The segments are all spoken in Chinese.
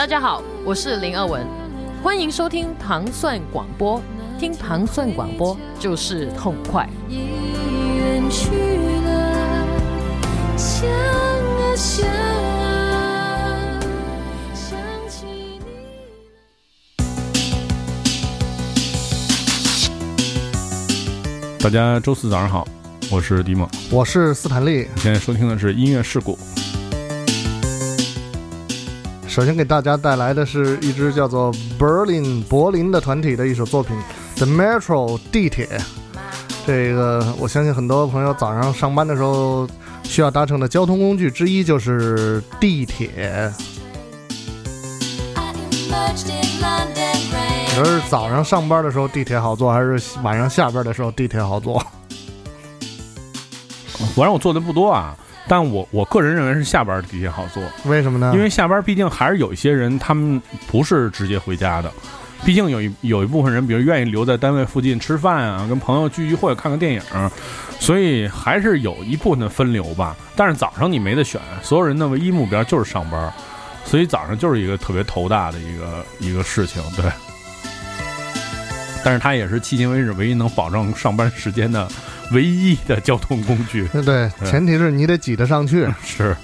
大家好，我是林二文，欢迎收听糖蒜广播。听糖蒜广播就是痛快。已远去了，想啊想啊，想起你。大家周四早上好，我是迪梦。我是斯坦利。现在收听的是音乐事故。首先给大家带来的是一支叫做 Berlin 柏林的团体的一首作品《The Metro》地铁。这个我相信很多朋友早上上班的时候需要搭乘的交通工具之一就是地铁。你.说是早上上班的时候地铁好坐，还是晚上下班的时候地铁好坐？我让我坐的不多啊，但我我个人认为是下班地铁好做，为什么呢？因为下班毕竟还是有一些人他们不是直接回家的，毕竟有一有一部分人，比如愿意留在单位附近吃饭啊，跟朋友聚聚会、看个电影，所以还是有一部分的分流吧。但是早上你没得选，所有人的唯一目标就是上班，所以早上就是一个特别头大的一个一个事情，对。但是它也是迄今为止唯一能保证上班时间的唯一的交通工具，对对，前提是你得挤得上去。是。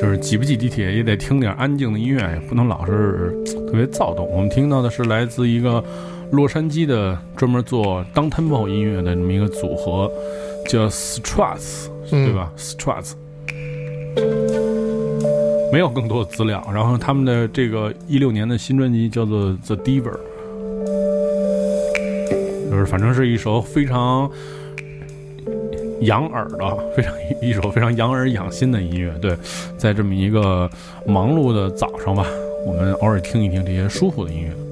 就是挤不挤地铁也得听点安静的音乐，也不能老是特别躁动。我们听到的是来自一个洛杉矶的专门做 down tempo 音乐的这么一个组合，叫 Struts，嗯对吧？Struts。没有更多的资料，然后他们的这个一六年的新专辑叫做《The Diver》，就是反正是一首非常养耳的，非常一首非常养耳养心的音乐。对，在这么一个忙碌的早上吧，我们偶尔听一听这些舒服的音乐。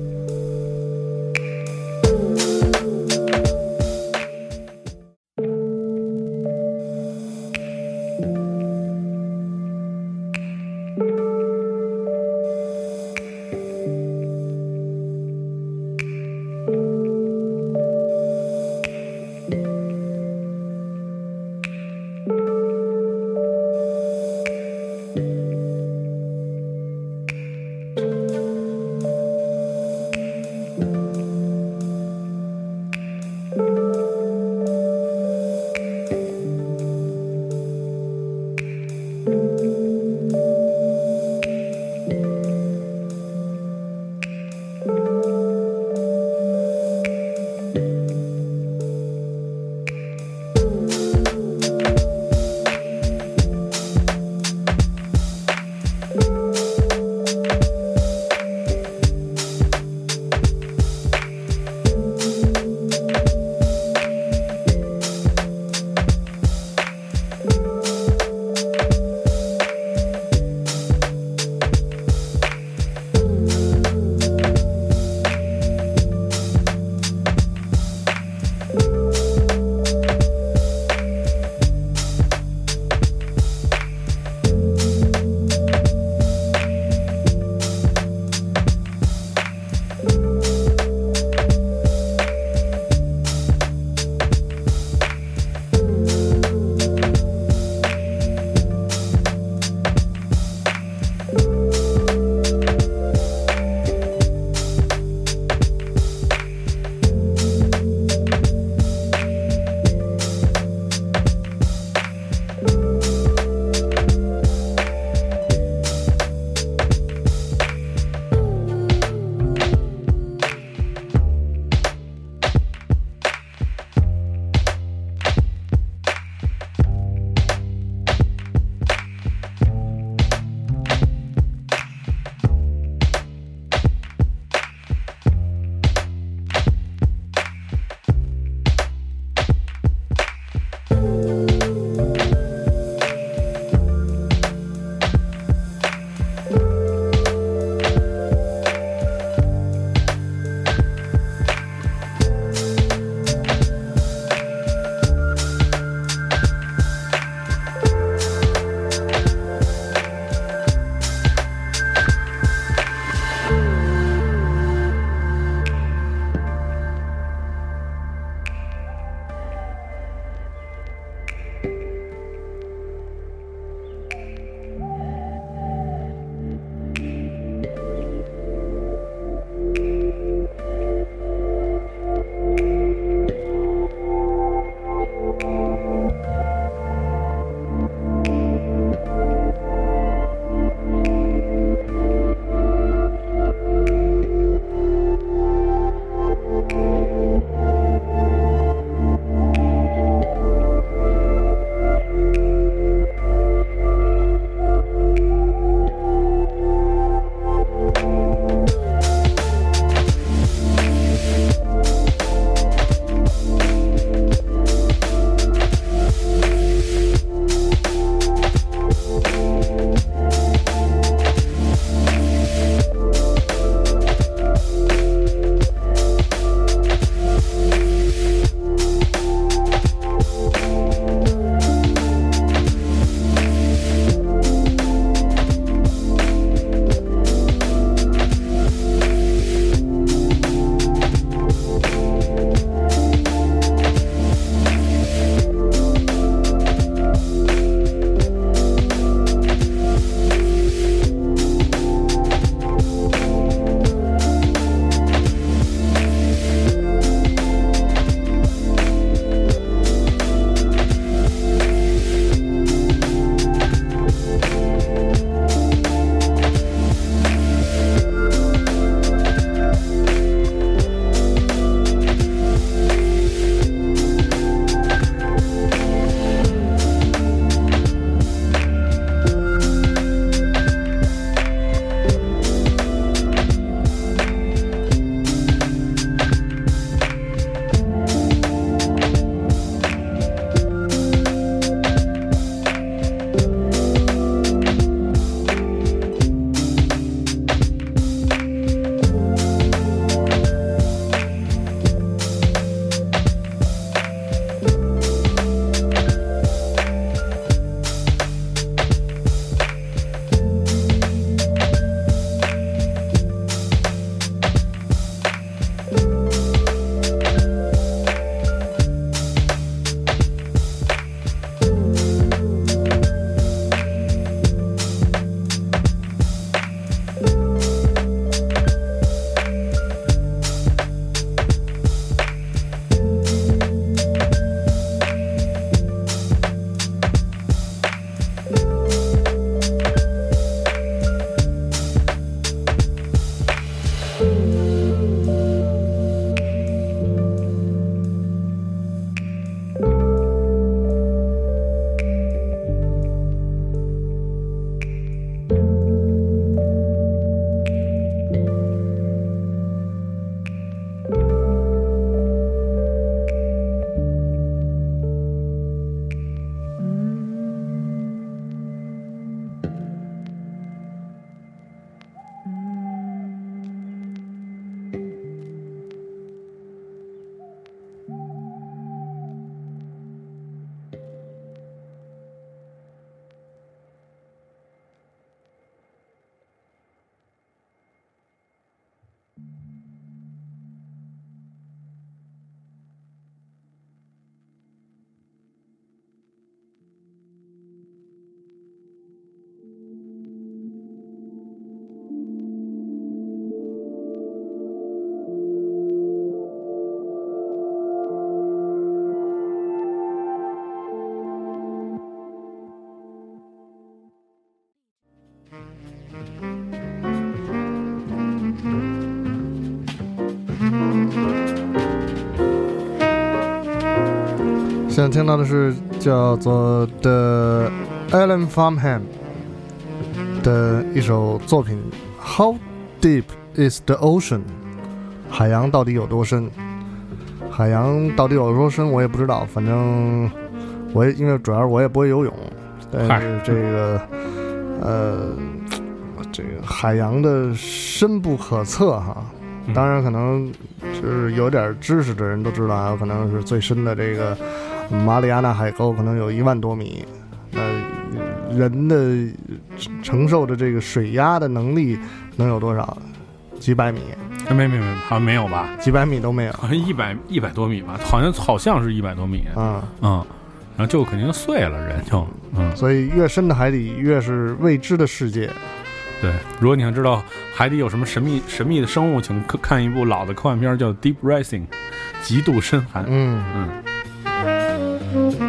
听到的是叫做 The Alan Farmham 的一首作品《How Deep Is the Ocean》？海洋到底有多深？海洋到底有多深？我也不知道，反正我也因为主要我也不会游泳，但是这个呃，这个海洋的深不可测哈。嗯当然，可能就是有点知识的人都知道啊，可能是最深的这个马里亚纳海沟，可能有一万多米。那人的承受的这个水压的能力能有多少？几百米，哎没没没，好像没有吧？几百米都没有好像一百一百多米吧，好像好像是一百多米，嗯、嗯，然后就肯定碎了，人就，嗯，所以越深的海底，越是未知的世界。对。如果你想知道海底有什么神秘神秘的生物，请看看一部老的科幻片，叫《Deep Rising》，极度深寒。嗯，嗯。Mm-hmm.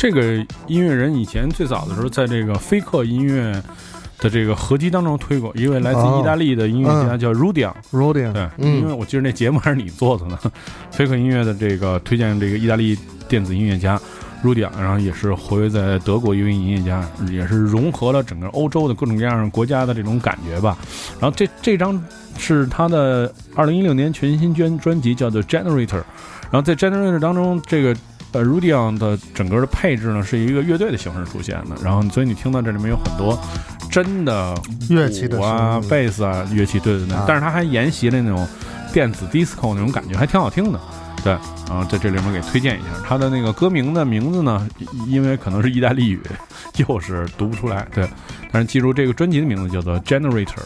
这个音乐人以前最早的时候，在这个飞客音乐的这个合集当中推过一位来自意大利的音乐家哦叫 Rudian，Rudian，对，因为嗯我记得那节目还是你做的呢。飞客音乐的这个推荐这个意大利电子音乐家 Rudian，然后也是活跃在德国一位音乐家，也是融合了整个欧洲的各种各样的国家的这种感觉吧。然后这这张是他的二零一六年全新专专辑，叫做 Generator。然后在 Generator 当中，这个呃 Rudion 的整个的配置呢，是一个乐队的形式出现的，然后所以你听到这里面有很多真的乐器的啊，贝斯啊，乐器对对对，但是他还沿袭了那种电子 disco 那种感觉，还挺好听的，对，然后在这里面给推荐一下，他的那个歌名的名字呢，因为可能是意大利语，又是读不出来，对，但是记住这个专辑的名字叫做 Generator。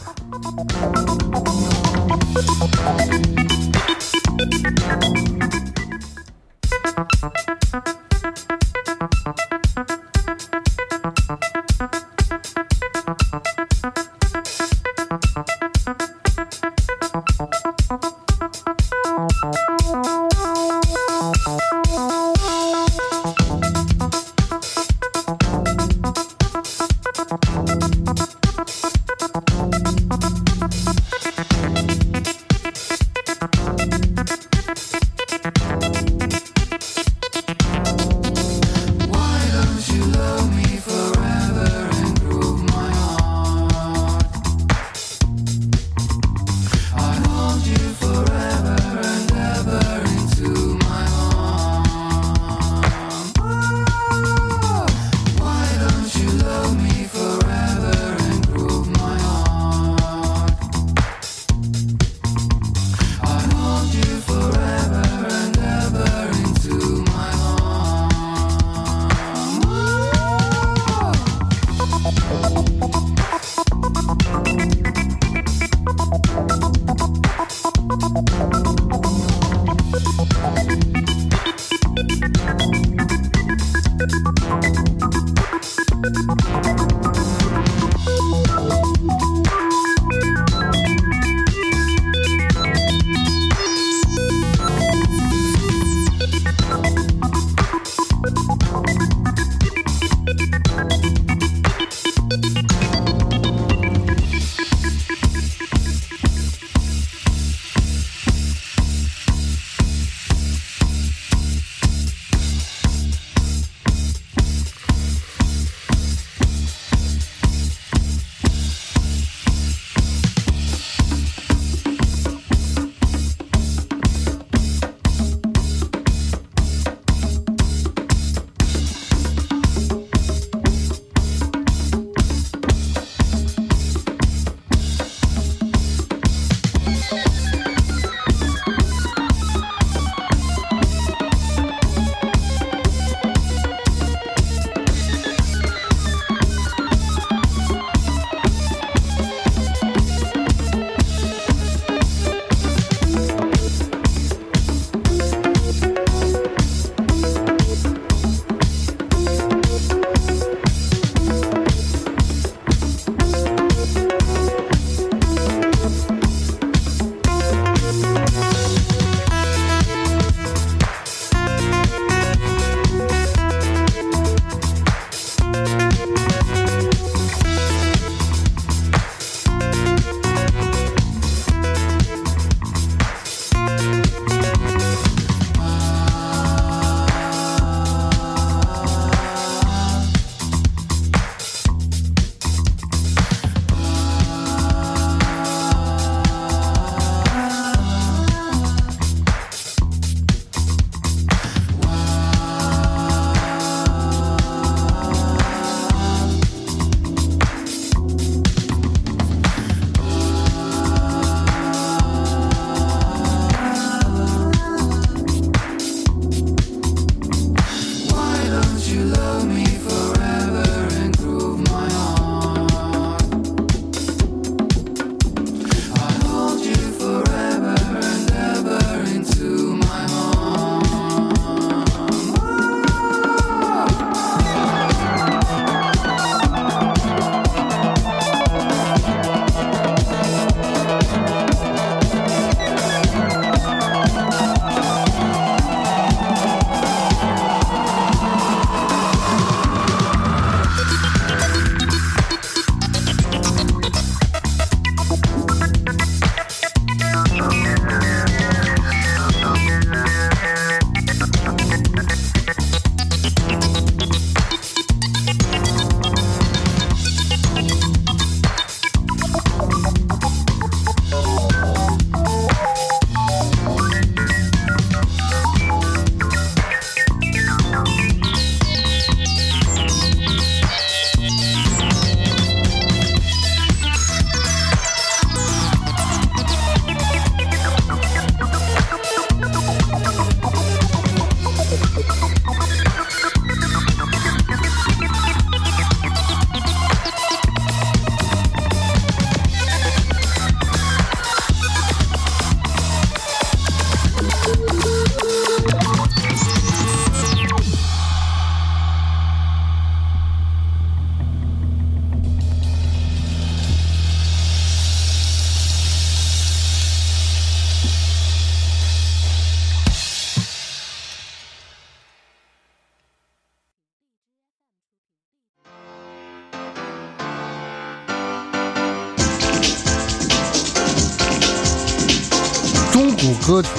歌曲，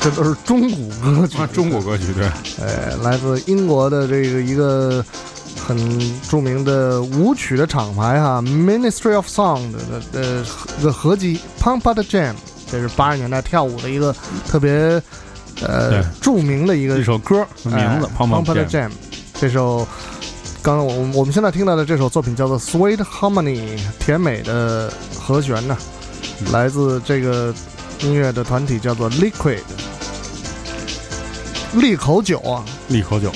这都是中古歌曲。啊，，中国歌曲对，哎，来自英国的这个一个很著名的舞曲的厂牌哈，Ministry of Sound 的的一个合集 Pump Up the Jam，这是八十年代跳舞的一个特别呃著名的一个一首歌名字哎《Pump 胖 the Jam》这首。刚刚我我们现在听到的这首作品叫做《Sweet Harmony》，甜美的和弦呢，嗯。来自这个音乐的团体叫做 Liquid，利口酒啊，利口酒。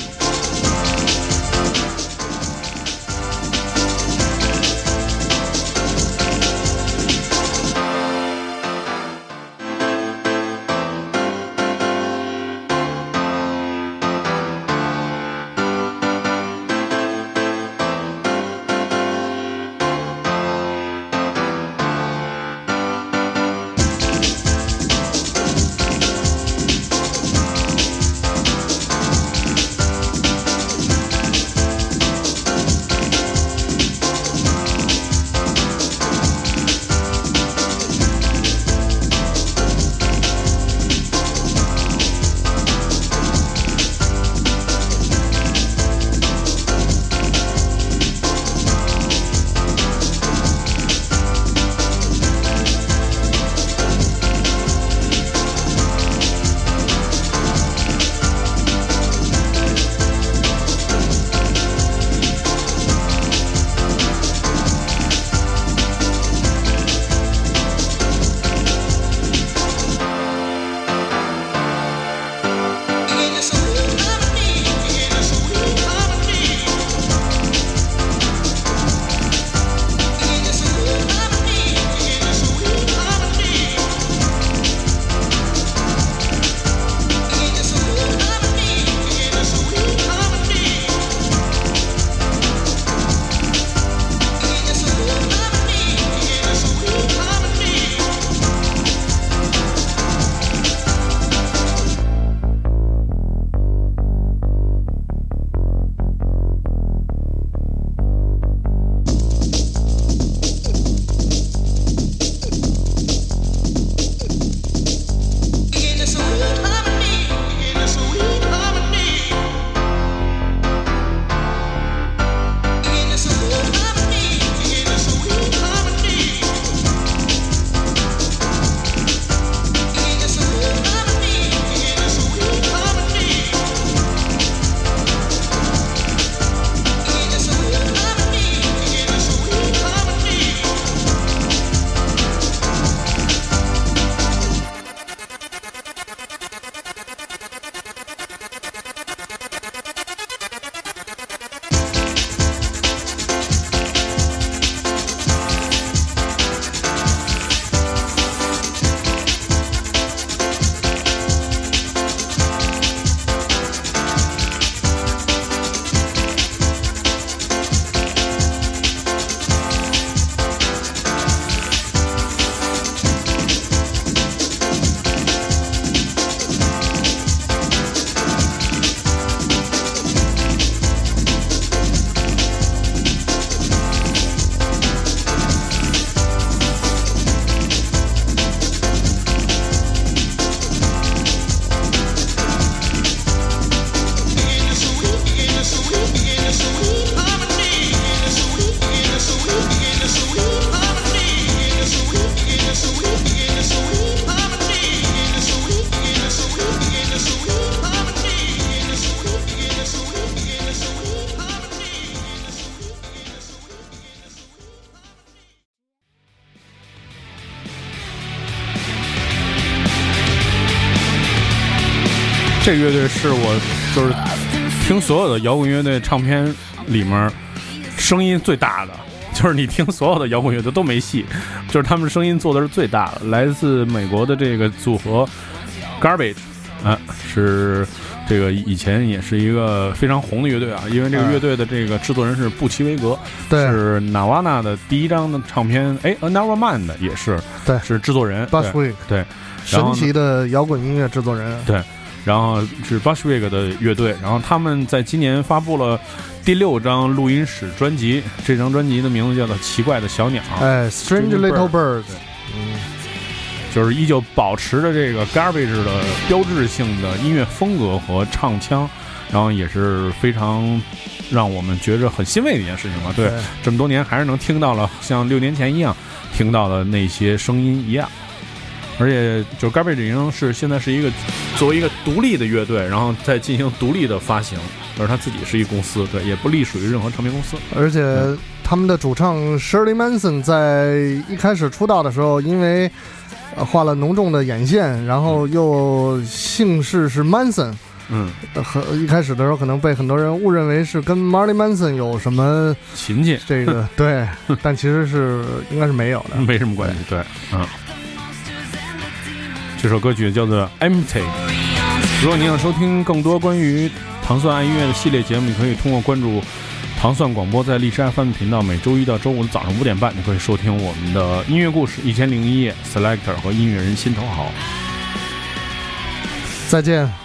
这乐队是我就是听所有的摇滚乐队唱片里面声音最大的，就是你听所有的摇滚乐队都没戏，就是他们声音做的是最大的，来自美国的这个组合 Garbage，啊，是这个以前也是一个非常红的乐队啊，因为这个嗯乐队的这个制作人是布奇维格，对。是 Nirvana 的第一张的唱片，哎 n e v e r Man 的也是，对。是制作人对 e e 对，神奇的摇滚音乐制作人。然后是 Bushwick 的乐队，然后他们在今年发布了第六张录音室专辑，这张专辑的名字叫做《奇怪的小鸟》。哎，Strange Little Bird Bird，嗯，就是依旧保持着这个 Garbage 的标志性的音乐风格和唱腔，然后也是非常让我们觉着很欣慰的一件事情吧。对，这么多年还是能听到了像六年前一样听到的那些声音一样。而且，就是 Garbage 是现在是一个作为一个独立的乐队，然后再进行独立的发行，而他自己是一公司，对，也不隶属于任何唱片公司。而且他们的主唱 Shirley Manson 在一开始出道的时候，因为呃画了浓重的眼线，然后又姓氏是 Manson，嗯，呃和一开始的时候可能被很多人误认为是跟 Marley Manson 有什么亲戚这个对，但其实是应该是没有的。没什么关系，对，嗯。这首歌曲叫做《Empty》。如果您想收听更多关于糖蒜爱音乐的系列节目，你可以通过关注糖蒜广播，在荔枝 FM 频道，每周一到周五的早上五点半，你可以收听我们的音乐故事《一千零一夜》、Selector 和音乐人心头好。再见。